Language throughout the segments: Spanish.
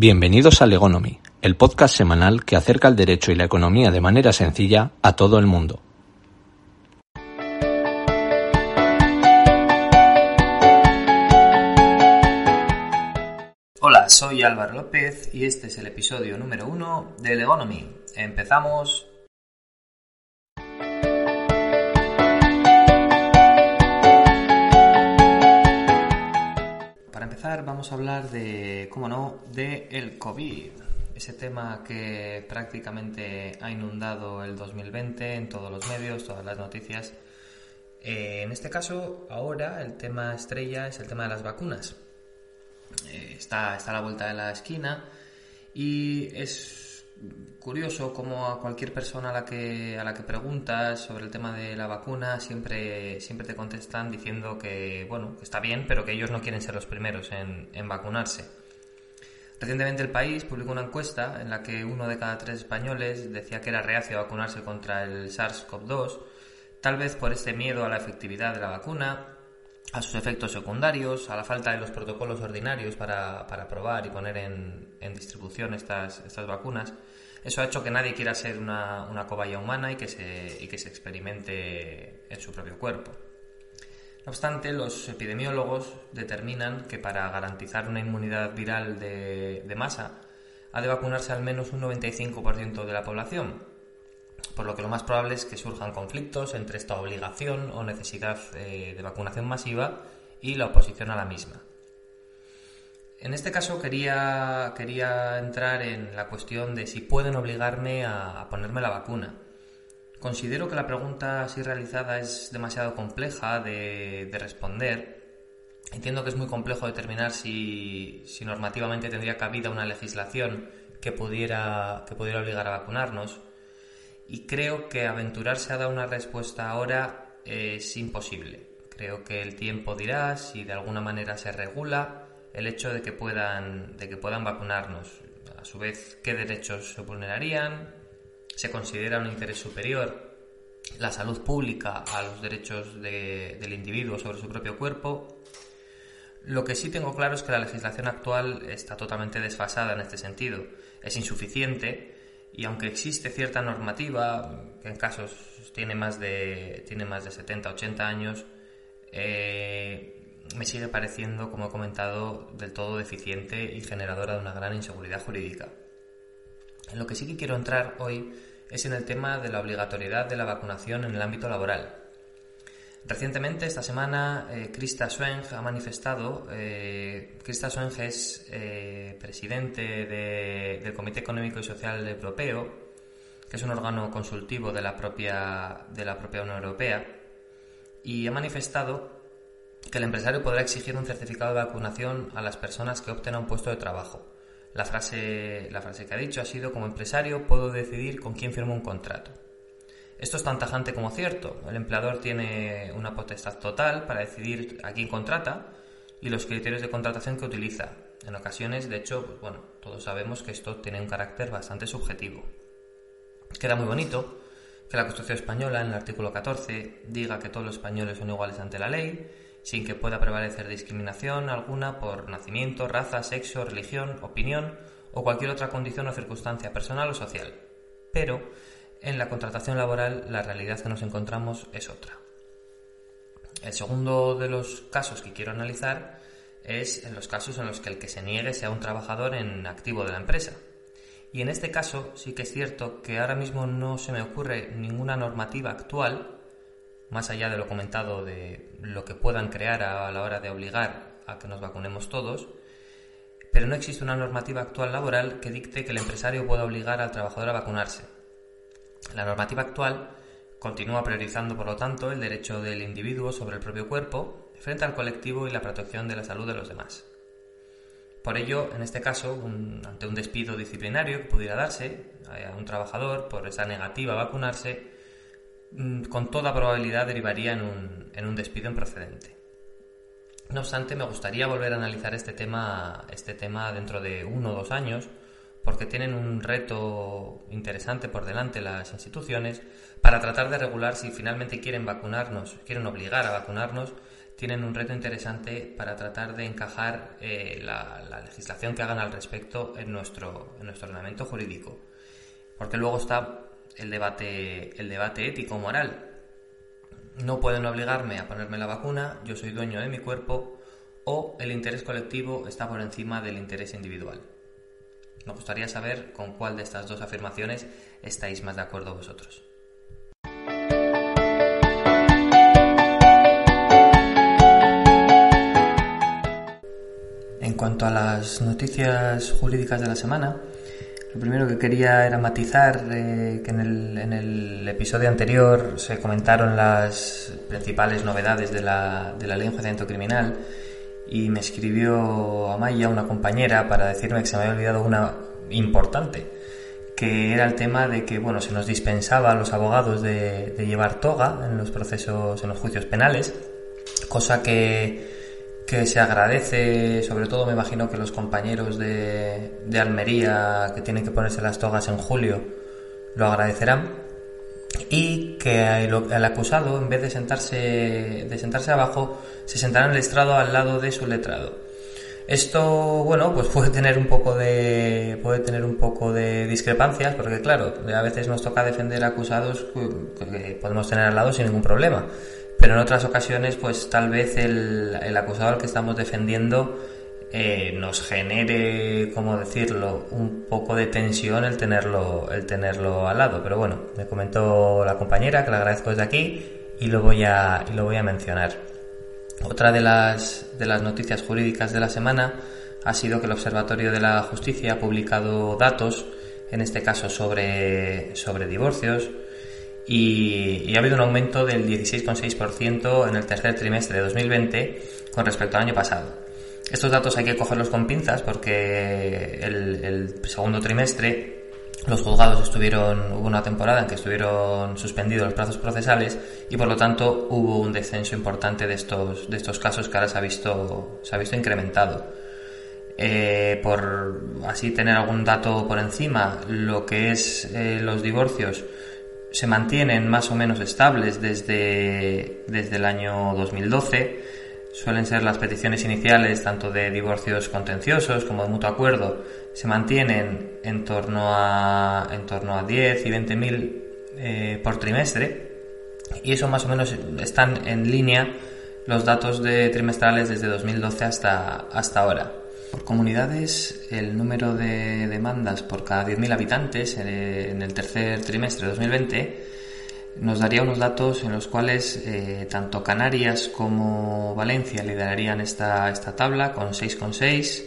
Bienvenidos a Legonomy, el podcast semanal que acerca el derecho y la economía de manera sencilla a todo el mundo. Hola, soy Álvaro López y este es el episodio número uno de Legonomy. Empezamos vamos a hablar de, cómo no, de el COVID. Ese tema que prácticamente ha inundado el 2020 en todos los medios, todas las noticias. Eh, en este caso, ahora el tema estrella es el tema de las vacunas. Eh, está, está a la vuelta de la esquina y es curioso como a cualquier persona a la que a la que preguntas sobre el tema de la vacuna siempre siempre te contestan diciendo que bueno está bien pero que ellos no quieren ser los primeros en, en vacunarse. Recientemente el país publicó una encuesta en la que uno de cada tres españoles decía que era reacio a vacunarse contra el SARS-CoV-2 tal vez por este miedo a la efectividad de la vacuna a sus efectos secundarios, a la falta de los protocolos ordinarios para, para probar y poner en, en distribución estas, estas vacunas eso ha hecho que nadie quiera ser una, una cobaya humana y que, se, y que se experimente en su propio cuerpo. No obstante, los epidemiólogos determinan que para garantizar una inmunidad viral de, de masa ha de vacunarse al menos un 95% de la población, por lo que lo más probable es que surjan conflictos entre esta obligación o necesidad eh, de vacunación masiva y la oposición a la misma. En este caso quería, quería entrar en la cuestión de si pueden obligarme a, ponerme la vacuna. Considero que la pregunta así realizada es demasiado compleja de, responder. Entiendo que es muy complejo determinar si, si, normativamente tendría cabida una legislación que pudiera, que pudiera obligar a vacunarnos. Y creo que aventurarse a dar una respuesta ahora es imposible. Creo que el tiempo dirá si de alguna manera se regula el hecho de que puedan, de que puedan vacunarnos. A su vez, ¿qué derechos se vulnerarían? ¿Se considera un interés superior la salud pública a los derechos del individuo sobre su propio cuerpo? Lo que sí tengo claro es que la legislación actual está totalmente desfasada en este sentido. Es insuficiente y aunque existe cierta normativa, que en casos tiene más de, tiene más de 70, 80 años, eh, me sigue pareciendo, como he comentado, del todo deficiente y generadora de una gran inseguridad jurídica. En lo que sí que quiero entrar hoy es en el tema de la obligatoriedad de la vacunación en el ámbito laboral. Recientemente, esta semana, eh, Krista ha manifestado, eh, Krista Sweng es eh, presidente del Comité Económico y Social Europeo, que es un órgano consultivo de la propia, de la propia Unión Europea, y ha manifestado que el empresario podrá exigir un certificado de vacunación a las personas que opten a un puesto de trabajo. La frase, la frase que ha dicho ha sido, como empresario puedo decidir con quién firmo un contrato. Esto es tan tajante como cierto. El empleador tiene una potestad total para decidir a quién contrata y los criterios de contratación que utiliza. En ocasiones, de hecho, pues bueno, todos sabemos que esto tiene un carácter bastante subjetivo. Queda muy bonito que la Constitución española, en el artículo 14, diga que todos los españoles son iguales ante la ley sin que pueda prevalecer discriminación alguna por nacimiento, raza, sexo, religión, opinión o cualquier otra condición o circunstancia personal o social. Pero en la contratación laboral la realidad que nos encontramos es otra. El segundo de los casos que quiero analizar es en los casos en los que el que se niegue sea un trabajador en activo de la empresa. Y en este caso sí que es cierto que ahora mismo no se me ocurre ninguna normativa actual más allá de lo comentado de lo que puedan crear a la hora de obligar a que nos vacunemos todos, pero no existe una normativa actual laboral que dicte que el empresario pueda obligar al trabajador a vacunarse. La normativa actual continúa priorizando, por lo tanto, el derecho del individuo sobre el propio cuerpo frente al colectivo y la protección de la salud de los demás. Por ello, en este caso, ante un despido disciplinario que pudiera darse a un trabajador por esa negativa a vacunarse, Mm, con toda probabilidad derivaría en un, en un despido improcedente. No obstante, me gustaría volver a analizar este tema, este tema dentro de uno o dos años, porque tienen un reto interesante por delante las instituciones para tratar de regular si finalmente quieren vacunarnos, quieren obligar a vacunarnos, tienen un reto interesante para tratar de encajar eh, la, legislación que hagan al respecto en nuestro, en nuestro ordenamiento jurídico. Porque luego está el debate, el debate ético-moral. No pueden obligarme a ponerme la vacuna, yo soy dueño de mi cuerpo, o el interés colectivo está por encima del interés individual. Me gustaría saber con cuál de estas dos afirmaciones estáis más de acuerdo vosotros. En cuanto a las noticias jurídicas de la semana, lo primero que quería era matizar eh, que en el, episodio anterior se comentaron las principales novedades de la, de ley de enjuiciamiento criminal y me escribió Amaya, una compañera, para decirme que se me había olvidado una importante, que era el tema de que bueno, se nos dispensaba a los abogados de, de llevar toga en los procesos, en los juicios penales, cosa que que se agradece, sobre todo me imagino que los compañeros de, de Almería que tienen que ponerse las togas en julio lo agradecerán y que el, acusado en vez de sentarse de sentarse abajo se sentará en el estrado al lado de su letrado. Esto bueno pues puede tener un poco de puede tener un poco de discrepancias porque claro a veces nos toca defender acusados que podemos tener al lado sin ningún problema. Pero en otras ocasiones pues tal vez el, el acusado al que estamos defendiendo eh, nos genere, como decirlo, un poco de tensión el tenerlo, el tenerlo al lado. Pero bueno, me comentó la compañera, que le agradezco desde aquí, y lo voy a, lo voy a mencionar. Otra de las, de las noticias jurídicas de la semana ha sido que el Observatorio de la Justicia ha publicado datos, en este caso sobre, sobre divorcios, y, ha habido un aumento del 16,6% en el tercer trimestre de 2020 con respecto al año pasado. Estos datos hay que cogerlos con pinzas porque el, segundo trimestre los juzgados estuvieron, hubo una temporada en que estuvieron suspendidos los plazos procesales y por lo tanto hubo un descenso importante de estos, de estos casos que ahora se ha visto, se ha visto incrementado. Eh, por así tener algún dato por encima, lo que es eh, los divorcios se mantienen más o menos estables desde, desde el año 2012. Suelen ser las peticiones iniciales, tanto de divorcios contenciosos como de mutuo acuerdo, se mantienen en torno a, en torno a 10 y 20 mil eh, por trimestre. Y eso más o menos están en línea los datos de trimestrales desde 2012 hasta, hasta ahora. Por comunidades, el número de demandas por cada 10.000 habitantes eh, en el tercer trimestre de 2020 nos daría unos datos en los cuales eh, tanto Canarias como Valencia liderarían esta, esta tabla con 6,6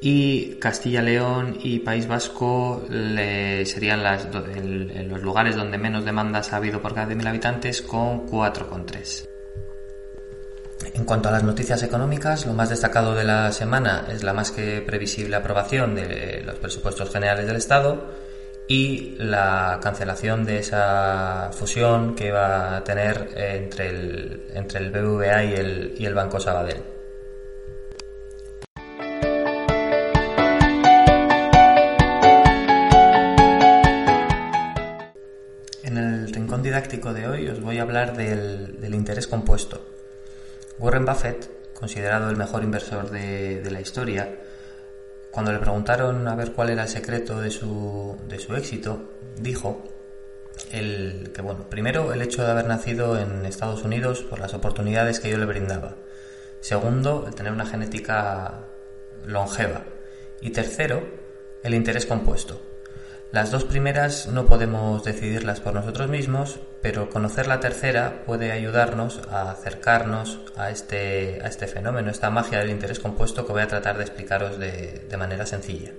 y Castilla-León y País Vasco serían las, los lugares donde menos demandas ha habido por cada 10.000 habitantes con 4,3. En cuanto a las noticias económicas, lo más destacado de la semana es la más que previsible aprobación de los presupuestos generales del Estado y la cancelación de esa fusión que va a tener entre el, entre el BBVA y el, y el Banco Sabadell. En el rincón didáctico de hoy os voy a hablar del, del interés compuesto. Warren Buffett, considerado el mejor inversor de, la historia, cuando le preguntaron a ver cuál era el secreto de su, de su éxito, dijo el, que, bueno, primero el hecho de haber nacido en Estados Unidos por las oportunidades que yo le brindaba. Segundo, el tener una genética longeva. Y tercero, el interés compuesto. Las dos primeras no podemos decidirlas por nosotros mismos, pero conocer la tercera puede ayudarnos a acercarnos a este, a este fenómeno, esta magia del interés compuesto que voy a tratar de explicaros de, manera sencilla.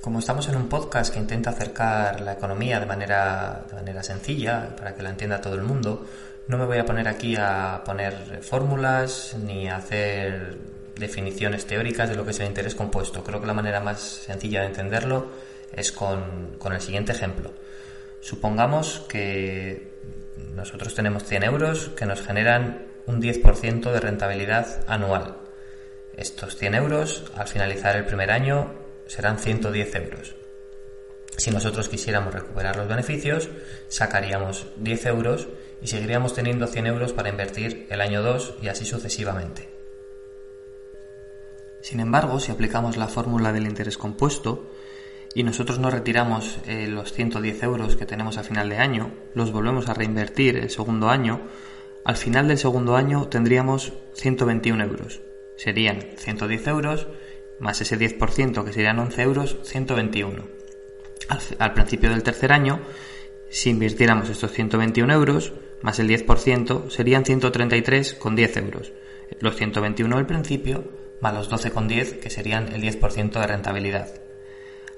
Como estamos en un podcast que intenta acercar la economía de manera, de manera sencilla, para que la entienda todo el mundo, no me voy a poner aquí a poner fórmulas ni a hacer definiciones teóricas de lo que es el interés compuesto. Creo que la manera más sencilla de entenderlo es con, el siguiente ejemplo. Supongamos que nosotros tenemos 100 euros que nos generan un 10% de rentabilidad anual. Estos 100 euros al finalizar el primer año serán 110 euros. Si nosotros quisiéramos recuperar los beneficios, sacaríamos 10 euros y seguiríamos teniendo 100 euros para invertir el año 2 y así sucesivamente. Sin embargo, si aplicamos la fórmula del interés compuesto y nosotros no retiramos eh, los 110 euros que tenemos a final de año, los volvemos a reinvertir el segundo año, al final del segundo año tendríamos 121 euros. Serían 110 euros más ese 10% que serían 11 euros, 121. Al, al principio del tercer año, si invirtiéramos estos 121 euros, más el 10%, serían 133,10 euros. Los 121 al principio, más los 12,10, que serían el 10% de rentabilidad.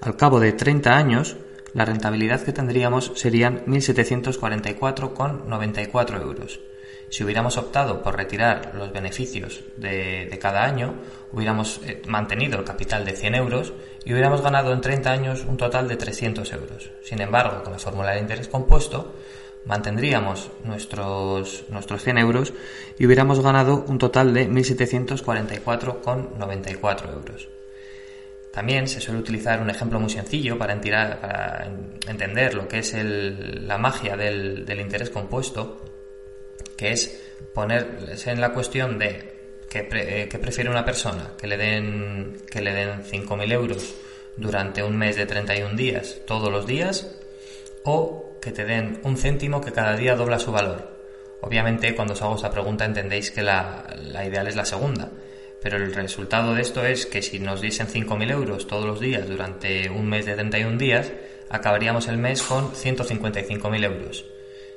Al cabo de 30 años, la rentabilidad que tendríamos serían 1.744,94 euros. Si hubiéramos optado por retirar los beneficios de, cada año, hubiéramos eh, mantenido el capital de 100 euros y hubiéramos ganado en 30 años un total de 300 euros. Sin embargo, con la fórmula de interés compuesto, mantendríamos nuestros, nuestros 100 euros y hubiéramos ganado un total de 1.744,94 euros. También se suele utilizar un ejemplo muy sencillo para, entender lo que es la magia del, interés compuesto que es ponerse en la cuestión de que, eh, prefiere una persona, que le den, que le den 5.000 euros durante un mes de 31 días, todos los días, o que te den un céntimo que cada día dobla su valor. Obviamente, cuando os hago esta pregunta entendéis que la ideal es la segunda, pero el resultado de esto es que si nos diesen 5.000 euros todos los días durante un mes de 31 días, acabaríamos el mes con 155.000 euros.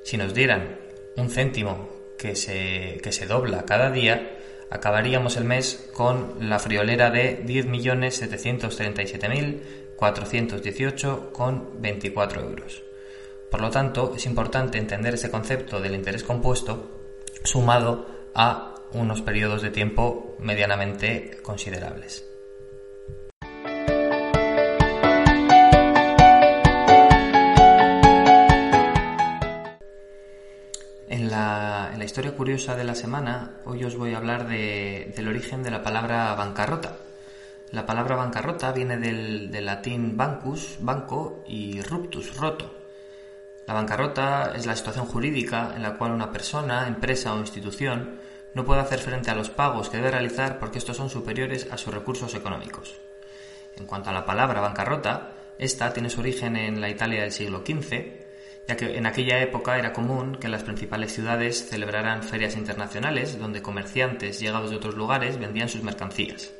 Si nos dieran un céntimo que se, que se dobla cada día, acabaríamos el mes con la friolera de 10.737.418,24 euros. Por lo tanto, es importante entender ese concepto del interés compuesto sumado a unos periodos de tiempo medianamente considerables. la historia curiosa de la semana, hoy os voy a hablar del origen de la palabra bancarrota. La palabra bancarrota viene del, latín bancus, banco, y ruptus, roto. La bancarrota es la situación jurídica en la cual una persona, empresa o institución no puede hacer frente a los pagos que debe realizar porque estos son superiores a sus recursos económicos. En cuanto a la palabra bancarrota, esta tiene su origen en la Italia del siglo XV ya que en aquella época era común que las principales ciudades celebraran ferias internacionales donde comerciantes llegados de otros lugares vendían sus mercancías.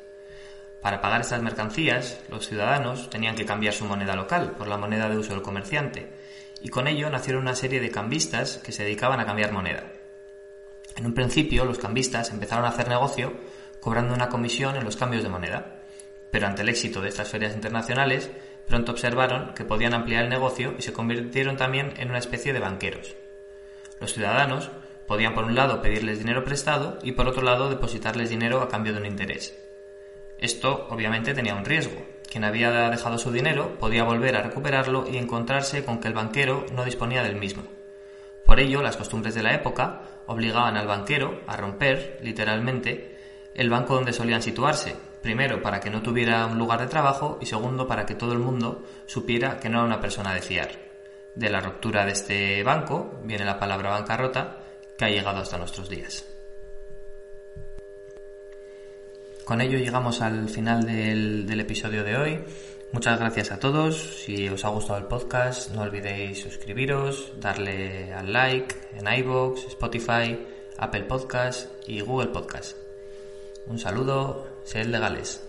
Para pagar estas mercancías, los ciudadanos tenían que cambiar su moneda local por la moneda de uso del comerciante, y con ello nacieron una serie de cambistas que se dedicaban a cambiar moneda. En un principio, los cambistas empezaron a hacer negocio cobrando una comisión en los cambios de moneda, pero ante el éxito de estas ferias internacionales, pronto observaron que podían ampliar el negocio y se convirtieron también en una especie de banqueros. Los ciudadanos podían por un lado pedirles dinero prestado y por otro lado depositarles dinero a cambio de un interés. Esto obviamente tenía un riesgo. Quien había dejado su dinero podía volver a recuperarlo y encontrarse con que el banquero no disponía del mismo. Por ello, las costumbres de la época obligaban al banquero a romper, literalmente, el banco donde solían situarse, Primero, para que no tuviera un lugar de trabajo y segundo, para que todo el mundo supiera que no era una persona de fiar. De la ruptura de este banco viene la palabra bancarrota que ha llegado hasta nuestros días. Con ello llegamos al final del, episodio de hoy. Muchas gracias a todos. Si os ha gustado el podcast, no olvidéis suscribiros, darle al like en iVoox, Spotify, Apple Podcast y Google Podcast. Un saludo, sed legales.